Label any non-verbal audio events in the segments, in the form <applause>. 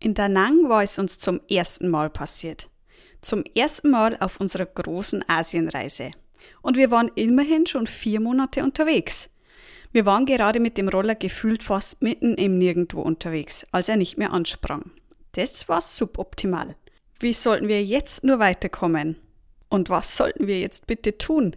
In Da Nang war es uns zum ersten Mal passiert. Zum ersten Mal auf unserer großen Asienreise. Und wir waren immerhin schon vier Monate unterwegs. Wir waren gerade mit dem Roller gefühlt fast mitten im Nirgendwo unterwegs, als er nicht mehr ansprang. Das war suboptimal. Wie sollten wir jetzt nur weiterkommen? Und was sollten wir jetzt bitte tun?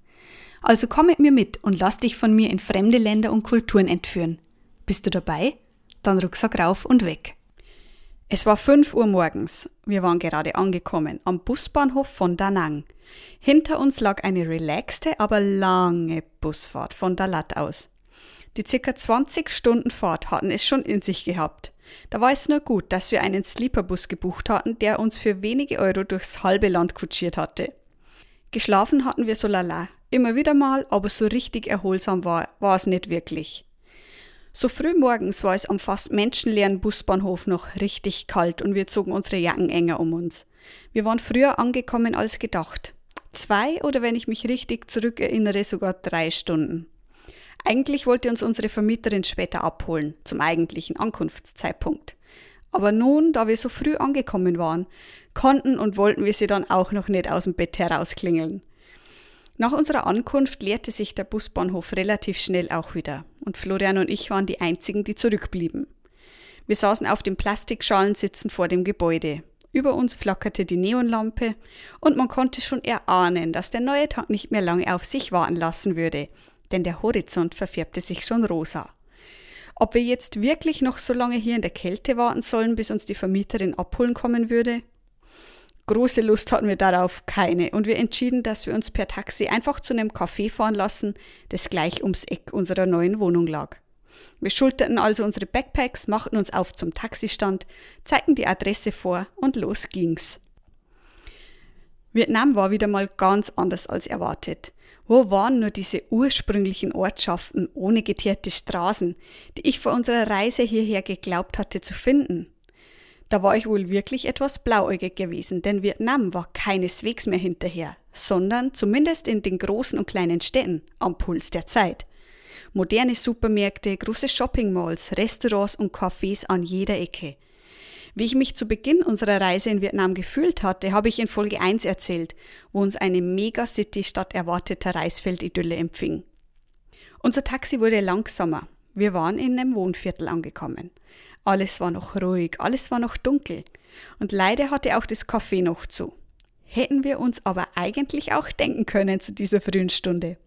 Also komm mit mir mit und lass dich von mir in fremde Länder und Kulturen entführen. Bist du dabei? Dann Rucksack rauf und weg. Es war 5 Uhr morgens. Wir waren gerade angekommen am Busbahnhof von Da Nang. Hinter uns lag eine relaxte, aber lange Busfahrt von Dalat aus. Die circa 20 Stunden Fahrt hatten es schon in sich gehabt. Da war es nur gut, dass wir einen Sleeperbus gebucht hatten, der uns für wenige Euro durchs halbe Land kutschiert hatte. Geschlafen hatten wir so lala, Immer wieder mal, aber so richtig erholsam war, war es nicht wirklich. So früh morgens war es am fast menschenleeren Busbahnhof noch richtig kalt und wir zogen unsere Jacken enger um uns. Wir waren früher angekommen als gedacht. Zwei oder wenn ich mich richtig zurückerinnere, sogar drei Stunden. Eigentlich wollte uns unsere Vermieterin später abholen, zum eigentlichen Ankunftszeitpunkt. Aber nun, da wir so früh angekommen waren, konnten und wollten wir sie dann auch noch nicht aus dem Bett herausklingeln. Nach unserer Ankunft leerte sich der Busbahnhof relativ schnell auch wieder und Florian und ich waren die einzigen, die zurückblieben. Wir saßen auf den Plastikschalen-Sitzen vor dem Gebäude. Über uns flackerte die Neonlampe und man konnte schon erahnen, dass der neue Tag nicht mehr lange auf sich warten lassen würde, denn der Horizont verfärbte sich schon rosa. Ob wir jetzt wirklich noch so lange hier in der Kälte warten sollen, bis uns die Vermieterin abholen kommen würde? Große Lust hatten wir darauf keine und wir entschieden, dass wir uns per Taxi einfach zu einem Café fahren lassen, das gleich ums Eck unserer neuen Wohnung lag. Wir schulterten also unsere Backpacks, machten uns auf zum Taxistand, zeigten die Adresse vor und los ging's. Vietnam war wieder mal ganz anders als erwartet. Wo waren nur diese ursprünglichen Ortschaften ohne geteerte Straßen, die ich vor unserer Reise hierher geglaubt hatte zu finden? Da war ich wohl wirklich etwas blauäugig gewesen, denn Vietnam war keineswegs mehr hinterher, sondern zumindest in den großen und kleinen Städten am Puls der Zeit. Moderne Supermärkte, große Shoppingmalls, Restaurants und Cafés an jeder Ecke. Wie ich mich zu Beginn unserer Reise in Vietnam gefühlt hatte, habe ich in Folge 1 erzählt, wo uns eine Megacity statt erwarteter Reisfeldidylle empfing. Unser Taxi wurde langsamer. Wir waren in einem Wohnviertel angekommen. Alles war noch ruhig, alles war noch dunkel. Und leider hatte auch das Café noch zu. Hätten wir uns aber eigentlich auch denken können zu dieser frühen Stunde.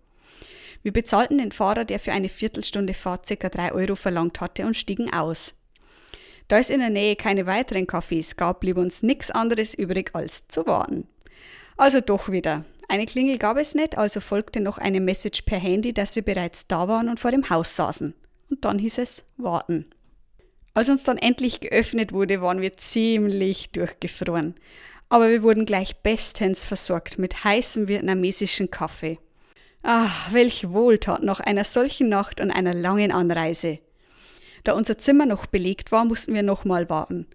Wir bezahlten den Fahrer, der für eine Viertelstunde Fahrt ca. 3 Euro verlangt hatte, und stiegen aus. Da es in der Nähe keine weiteren Cafés gab, blieb uns nichts anderes übrig als zu warten. Also doch wieder. Eine Klingel gab es nicht, also folgte noch eine Message per Handy, dass wir bereits da waren und vor dem Haus saßen. Und dann hieß es warten. Als uns dann endlich geöffnet wurde, waren wir ziemlich durchgefroren. Aber wir wurden gleich bestens versorgt mit heißem vietnamesischen Kaffee. Ah, welch Wohltat nach einer solchen Nacht und einer langen Anreise. Da unser Zimmer noch belegt war, mussten wir nochmal warten.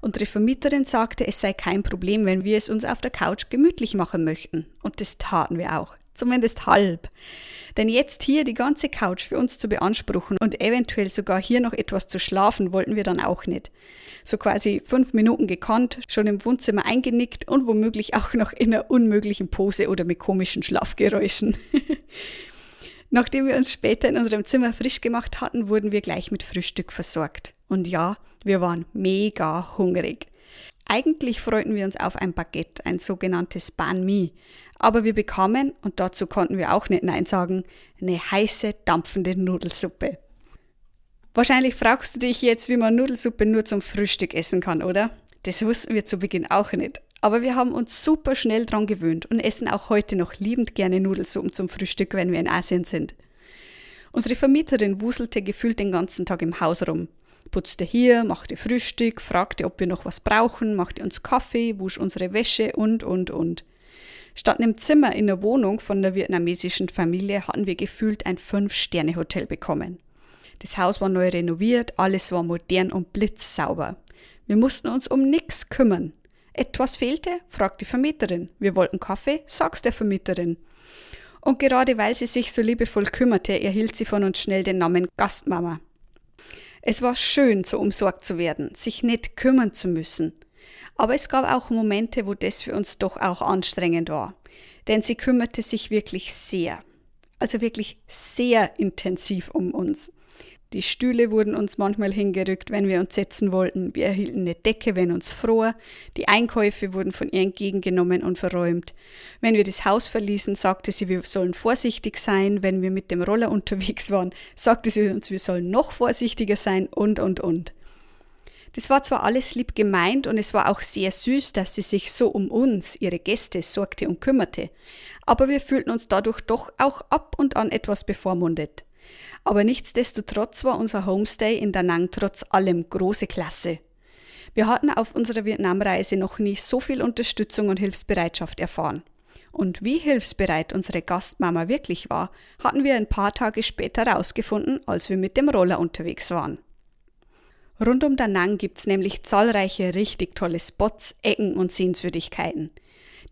Unsere Vermieterin sagte, es sei kein Problem, wenn wir es uns auf der Couch gemütlich machen möchten. Und das taten wir auch zumindest halb. Denn jetzt hier die ganze Couch für uns zu beanspruchen und eventuell sogar hier noch etwas zu schlafen, wollten wir dann auch nicht. So quasi fünf Minuten gekannt, schon im Wohnzimmer eingenickt und womöglich auch noch in einer unmöglichen Pose oder mit komischen Schlafgeräuschen. <laughs> Nachdem wir uns später in unserem Zimmer frisch gemacht hatten, wurden wir gleich mit Frühstück versorgt. Und ja, wir waren mega hungrig. Eigentlich freuten wir uns auf ein Baguette, ein sogenanntes Banh Mi. Aber wir bekamen, und dazu konnten wir auch nicht Nein sagen, eine heiße, dampfende Nudelsuppe. Wahrscheinlich fragst du dich jetzt, wie man Nudelsuppe nur zum Frühstück essen kann, oder? Das wussten wir zu Beginn auch nicht. Aber wir haben uns super schnell dran gewöhnt und essen auch heute noch liebend gerne Nudelsuppen zum Frühstück, wenn wir in Asien sind. Unsere Vermieterin wuselte gefühlt den ganzen Tag im Haus rum. Putzte hier, machte Frühstück, fragte, ob wir noch was brauchen, machte uns Kaffee, wusch unsere Wäsche und, und, und. Statt einem Zimmer in der Wohnung von der vietnamesischen Familie hatten wir gefühlt ein Fünf-Sterne-Hotel bekommen. Das Haus war neu renoviert, alles war modern und blitzsauber. Wir mussten uns um nichts kümmern. Etwas fehlte? fragt die Vermieterin. Wir wollten Kaffee? sag's der Vermieterin. Und gerade weil sie sich so liebevoll kümmerte, erhielt sie von uns schnell den Namen Gastmama. Es war schön, so umsorgt zu werden, sich nicht kümmern zu müssen. Aber es gab auch Momente, wo das für uns doch auch anstrengend war. Denn sie kümmerte sich wirklich sehr, also wirklich sehr intensiv um uns. Die Stühle wurden uns manchmal hingerückt, wenn wir uns setzen wollten. Wir erhielten eine Decke, wenn uns fror. Die Einkäufe wurden von ihr entgegengenommen und verräumt. Wenn wir das Haus verließen, sagte sie, wir sollen vorsichtig sein. Wenn wir mit dem Roller <laughs> unterwegs waren, sagte sie uns, wir sollen noch vorsichtiger sein und, und, und. Das war zwar alles lieb gemeint und es war auch sehr süß, dass sie sich so um uns, ihre Gäste, sorgte und kümmerte. Aber wir fühlten uns dadurch doch auch ab und an etwas bevormundet. Aber nichtsdestotrotz war unser Homestay in Da Nang trotz allem große Klasse. Wir hatten auf unserer Vietnamreise noch nie so viel Unterstützung und Hilfsbereitschaft erfahren. Und wie hilfsbereit unsere Gastmama wirklich war, hatten wir ein paar Tage später herausgefunden, als wir mit dem Roller unterwegs waren. Rund um Da Nang gibt's nämlich zahlreiche richtig tolle Spots, Ecken und Sehenswürdigkeiten.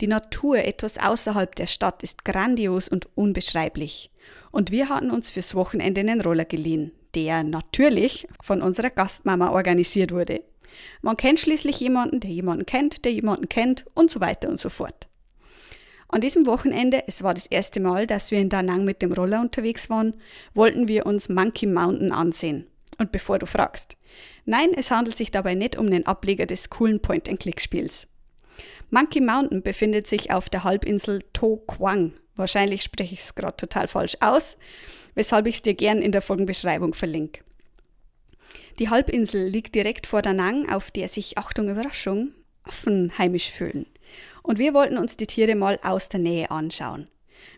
Die Natur etwas außerhalb der Stadt ist grandios und unbeschreiblich. Und wir hatten uns fürs Wochenende einen Roller geliehen, der natürlich von unserer Gastmama organisiert wurde. Man kennt schließlich jemanden, der jemanden kennt, der jemanden kennt und so weiter und so fort. An diesem Wochenende, es war das erste Mal, dass wir in Da Nang mit dem Roller unterwegs waren, wollten wir uns Monkey Mountain ansehen. Und bevor du fragst, nein, es handelt sich dabei nicht um den Ableger des coolen Point-and-Click-Spiels. Monkey Mountain befindet sich auf der Halbinsel To Quang Wahrscheinlich spreche ich es gerade total falsch aus, weshalb ich es dir gern in der Folgenbeschreibung verlinke. Die Halbinsel liegt direkt vor Da Nang, auf der sich, Achtung Überraschung, Affen heimisch fühlen. Und wir wollten uns die Tiere mal aus der Nähe anschauen.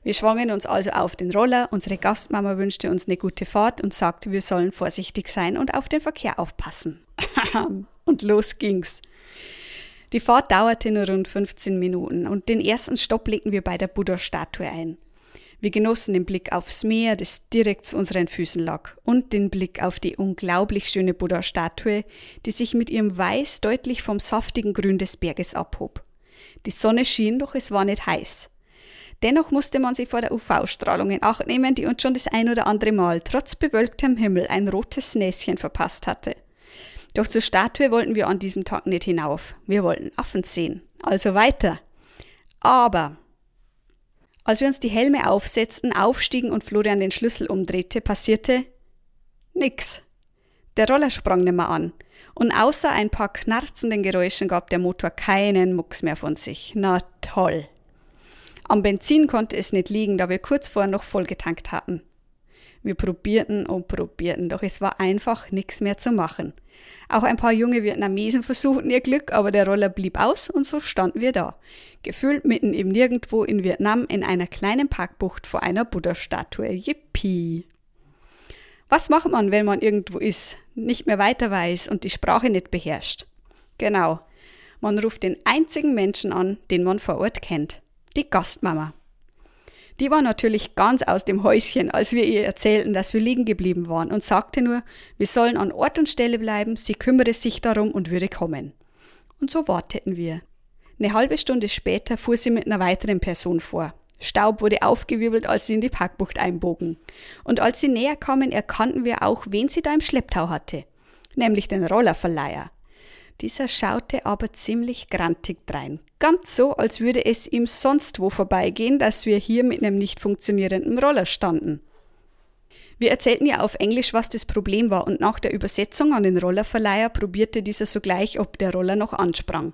Wir schwangen uns also auf den Roller, unsere Gastmama wünschte uns eine gute Fahrt und sagte, wir sollen vorsichtig sein und auf den Verkehr aufpassen. <laughs> und los ging's. Die Fahrt dauerte nur rund 15 Minuten und den ersten Stopp legten wir bei der Buddha-Statue ein. Wir genossen den Blick aufs Meer, das direkt zu unseren Füßen lag, und den Blick auf die unglaublich schöne Buddha-Statue, die sich mit ihrem Weiß deutlich vom saftigen Grün des Berges abhob. Die Sonne schien, doch es war nicht heiß. Dennoch musste man sich vor der UV-Strahlung in Acht nehmen, die uns schon das ein oder andere Mal trotz bewölktem Himmel ein rotes Näschen verpasst hatte. Doch zur Statue wollten wir an diesem Tag nicht hinauf. Wir wollten Affen sehen. Also weiter. Aber als wir uns die Helme aufsetzten, aufstiegen und Florian den Schlüssel umdrehte, passierte nix. Der Roller sprang nimmer an. Und außer ein paar knarzenden Geräuschen gab der Motor keinen Mucks mehr von sich. Na toll. Am Benzin konnte es nicht liegen, da wir kurz vorher noch vollgetankt hatten. Wir probierten und probierten, doch es war einfach nichts mehr zu machen. Auch ein paar junge Vietnamesen versuchten ihr Glück, aber der Roller blieb aus und so standen wir da. Gefühlt mitten im Nirgendwo in Vietnam in einer kleinen Parkbucht vor einer Buddha-Statue. Yippie! Was macht man, wenn man irgendwo ist, nicht mehr weiter weiß und die Sprache nicht beherrscht? Genau. Man ruft den einzigen Menschen an, den man vor Ort kennt. Die Gastmama. Die war natürlich ganz aus dem Häuschen, als wir ihr erzählten, dass wir liegen geblieben waren und sagte nur, wir sollen an Ort und Stelle bleiben, sie kümmere sich darum und würde kommen. Und so warteten wir. Eine halbe Stunde später fuhr sie mit einer weiteren Person vor. Staub wurde aufgewirbelt, als sie in die Parkbucht einbogen. Und als sie näher kamen, erkannten wir auch, wen sie da im Schlepptau hatte. Nämlich den Rollerverleiher. Dieser schaute aber ziemlich grantig drein. Ganz so, als würde es ihm sonst wo vorbeigehen, dass wir hier mit einem nicht funktionierenden Roller standen. Wir erzählten ja auf Englisch, was das Problem war, und nach der Übersetzung an den Rollerverleiher probierte dieser sogleich, ob der Roller noch ansprang.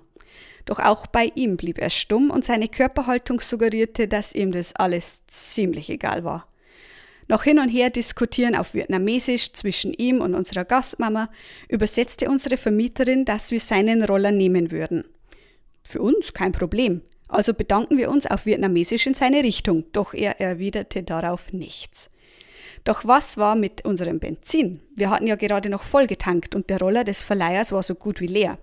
Doch auch bei ihm blieb er stumm und seine Körperhaltung suggerierte, dass ihm das alles ziemlich egal war. Noch hin und her diskutieren auf Vietnamesisch zwischen ihm und unserer Gastmama übersetzte unsere Vermieterin, dass wir seinen Roller nehmen würden. Für uns kein Problem. Also bedanken wir uns auf Vietnamesisch in seine Richtung, doch er erwiderte darauf nichts. Doch was war mit unserem Benzin? Wir hatten ja gerade noch voll getankt und der Roller des Verleihers war so gut wie leer.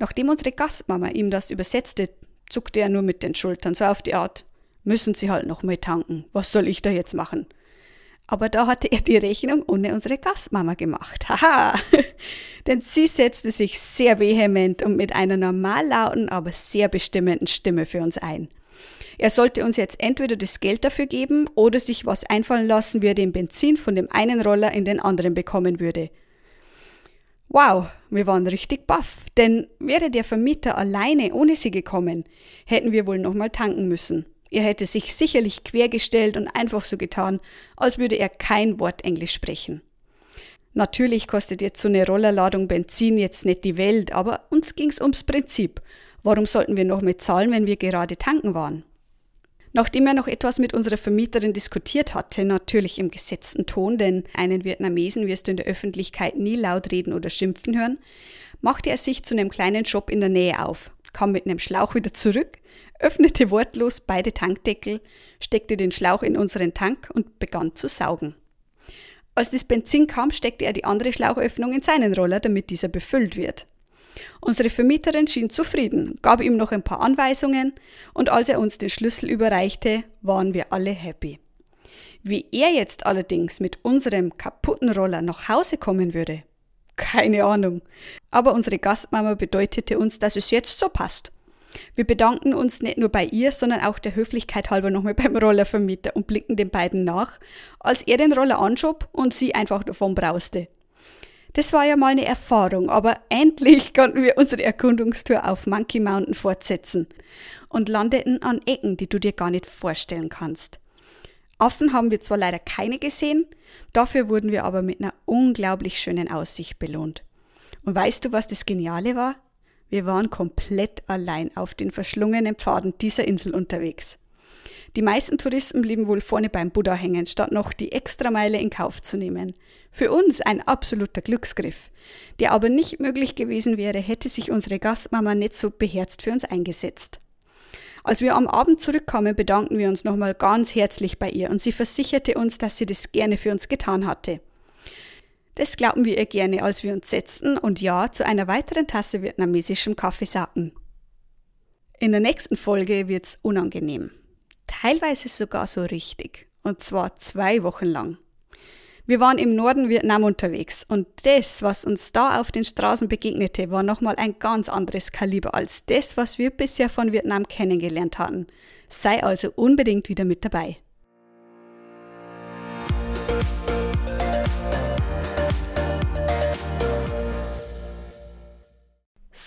Nachdem unsere Gastmama ihm das übersetzte, zuckte er nur mit den Schultern, so auf die Art, müssen Sie halt noch mal tanken, was soll ich da jetzt machen? Aber da hatte er die Rechnung ohne unsere Gastmama gemacht. Haha! <laughs> Denn sie setzte sich sehr vehement und mit einer normal lauten, aber sehr bestimmenden Stimme für uns ein. Er sollte uns jetzt entweder das Geld dafür geben oder sich was einfallen lassen, wie er den Benzin von dem einen Roller in den anderen bekommen würde. Wow, wir waren richtig baff, denn wäre der Vermieter alleine ohne sie gekommen, hätten wir wohl nochmal tanken müssen. Er hätte sich sicherlich quergestellt und einfach so getan, als würde er kein Wort Englisch sprechen. Natürlich kostet jetzt so eine Rollerladung Benzin jetzt nicht die Welt, aber uns ging's ums Prinzip. Warum sollten wir noch mit zahlen, wenn wir gerade tanken waren? Nachdem er noch etwas mit unserer Vermieterin diskutiert hatte, natürlich im gesetzten Ton, denn einen Vietnamesen wirst du in der Öffentlichkeit nie laut reden oder schimpfen hören, machte er sich zu einem kleinen Shop in der Nähe auf, kam mit einem Schlauch wieder zurück, öffnete wortlos beide Tankdeckel, steckte den Schlauch in unseren Tank und begann zu saugen. Als das Benzin kam, steckte er die andere Schlauchöffnung in seinen Roller, damit dieser befüllt wird. Unsere Vermieterin schien zufrieden, gab ihm noch ein paar Anweisungen und als er uns den Schlüssel überreichte, waren wir alle happy. Wie er jetzt allerdings mit unserem kaputten Roller nach Hause kommen würde, keine Ahnung. Aber unsere Gastmama bedeutete uns, dass es jetzt so passt. Wir bedanken uns nicht nur bei ihr, sondern auch der Höflichkeit halber nochmal beim Rollervermieter und blicken den beiden nach, als er den Roller anschob und sie einfach davon brauste. Das war ja mal eine Erfahrung, aber endlich konnten wir unsere Erkundungstour auf Monkey Mountain fortsetzen und landeten an Ecken, die du dir gar nicht vorstellen kannst. Affen haben wir zwar leider keine gesehen, dafür wurden wir aber mit einer unglaublich schönen Aussicht belohnt. Und weißt du, was das Geniale war? Wir waren komplett allein auf den verschlungenen Pfaden dieser Insel unterwegs. Die meisten Touristen blieben wohl vorne beim Buddha hängen, statt noch die Extrameile in Kauf zu nehmen. Für uns ein absoluter Glücksgriff, der aber nicht möglich gewesen wäre, hätte sich unsere Gastmama nicht so beherzt für uns eingesetzt. Als wir am Abend zurückkamen, bedankten wir uns nochmal ganz herzlich bei ihr und sie versicherte uns, dass sie das gerne für uns getan hatte. Das glauben wir ihr gerne, als wir uns setzten und ja zu einer weiteren Tasse vietnamesischem Kaffee sagten. In der nächsten Folge wird's unangenehm. Teilweise sogar so richtig. Und zwar zwei Wochen lang. Wir waren im Norden Vietnam unterwegs und das, was uns da auf den Straßen begegnete, war nochmal ein ganz anderes Kaliber als das, was wir bisher von Vietnam kennengelernt hatten. Sei also unbedingt wieder mit dabei.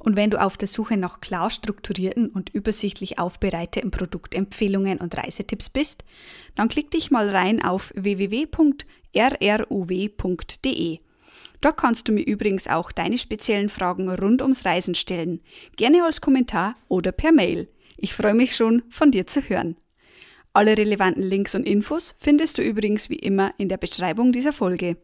Und wenn du auf der Suche nach klar strukturierten und übersichtlich aufbereiteten Produktempfehlungen und Reisetipps bist, dann klick dich mal rein auf www.rruw.de. Dort kannst du mir übrigens auch deine speziellen Fragen rund ums Reisen stellen, gerne als Kommentar oder per Mail. Ich freue mich schon, von dir zu hören. Alle relevanten Links und Infos findest du übrigens wie immer in der Beschreibung dieser Folge.